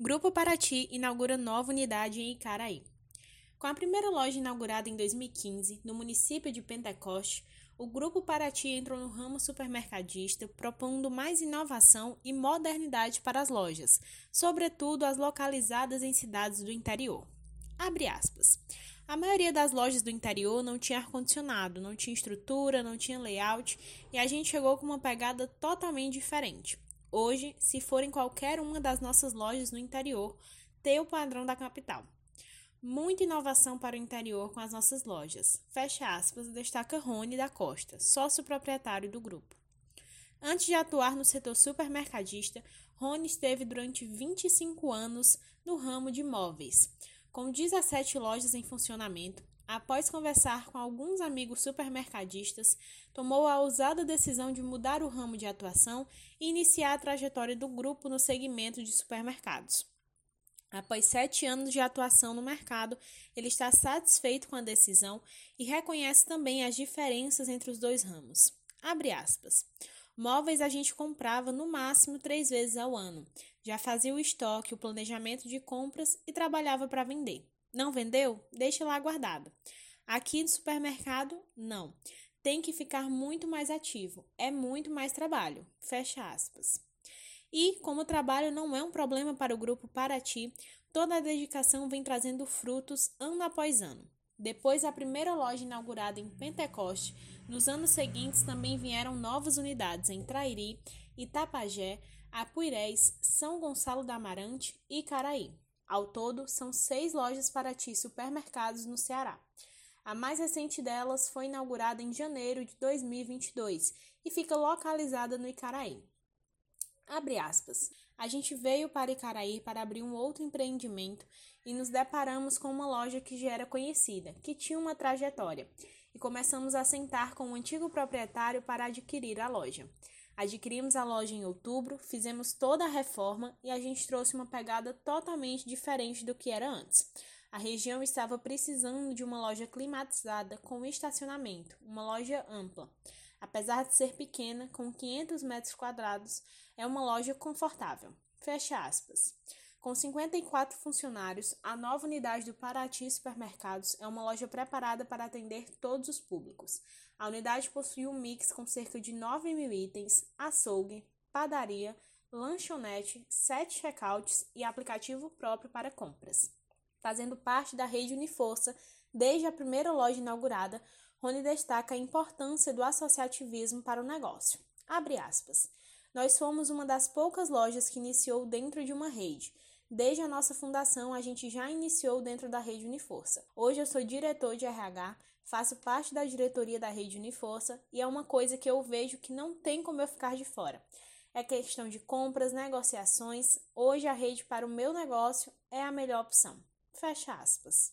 Grupo Paraty inaugura nova unidade em Icaraí. Com a primeira loja inaugurada em 2015, no município de Pentecoste, o Grupo Paraty entrou no ramo supermercadista, propondo mais inovação e modernidade para as lojas, sobretudo as localizadas em cidades do interior. Abre aspas. A maioria das lojas do interior não tinha ar-condicionado, não tinha estrutura, não tinha layout e a gente chegou com uma pegada totalmente diferente. Hoje, se for em qualquer uma das nossas lojas no interior, tem o padrão da capital. Muita inovação para o interior com as nossas lojas. Fecha aspas, destaca Rony da Costa, sócio proprietário do grupo. Antes de atuar no setor supermercadista, Rony esteve durante 25 anos no ramo de móveis. Com 17 lojas em funcionamento, após conversar com alguns amigos supermercadistas, tomou a ousada decisão de mudar o ramo de atuação e iniciar a trajetória do grupo no segmento de supermercados. Após sete anos de atuação no mercado, ele está satisfeito com a decisão e reconhece também as diferenças entre os dois ramos. Abre aspas. Móveis a gente comprava no máximo três vezes ao ano. Já fazia o estoque, o planejamento de compras e trabalhava para vender. Não vendeu? Deixa lá guardado. Aqui no supermercado, não. Tem que ficar muito mais ativo. É muito mais trabalho. Fecha aspas. E, como o trabalho não é um problema para o grupo Paraty, toda a dedicação vem trazendo frutos ano após ano. Depois da primeira loja inaugurada em Pentecoste, nos anos seguintes também vieram novas unidades em Trairi, Itapajé, Apuirés, São Gonçalo da Amarante e Caraí. Ao todo, são seis lojas Paraty supermercados no Ceará. A mais recente delas foi inaugurada em janeiro de 2022 e fica localizada no Icaraí. Abre aspas. A gente veio para Icaraí para abrir um outro empreendimento e nos deparamos com uma loja que já era conhecida, que tinha uma trajetória, e começamos a sentar com o antigo proprietário para adquirir a loja. Adquirimos a loja em outubro, fizemos toda a reforma e a gente trouxe uma pegada totalmente diferente do que era antes. A região estava precisando de uma loja climatizada com estacionamento, uma loja ampla. Apesar de ser pequena, com 500 metros quadrados, é uma loja confortável. Fecha aspas. Com 54 funcionários, a nova unidade do Paraty Supermercados é uma loja preparada para atender todos os públicos. A unidade possui um mix com cerca de 9 mil itens, açougue, padaria, lanchonete, sete checkouts e aplicativo próprio para compras. Fazendo parte da rede Uniforça desde a primeira loja inaugurada, Rony destaca a importância do associativismo para o negócio. Abre aspas. Nós fomos uma das poucas lojas que iniciou dentro de uma rede. Desde a nossa fundação, a gente já iniciou dentro da rede Uniforça. Hoje eu sou diretor de RH, faço parte da diretoria da rede Uniforça e é uma coisa que eu vejo que não tem como eu ficar de fora. É questão de compras, negociações. Hoje a rede para o meu negócio é a melhor opção. Fecha aspas.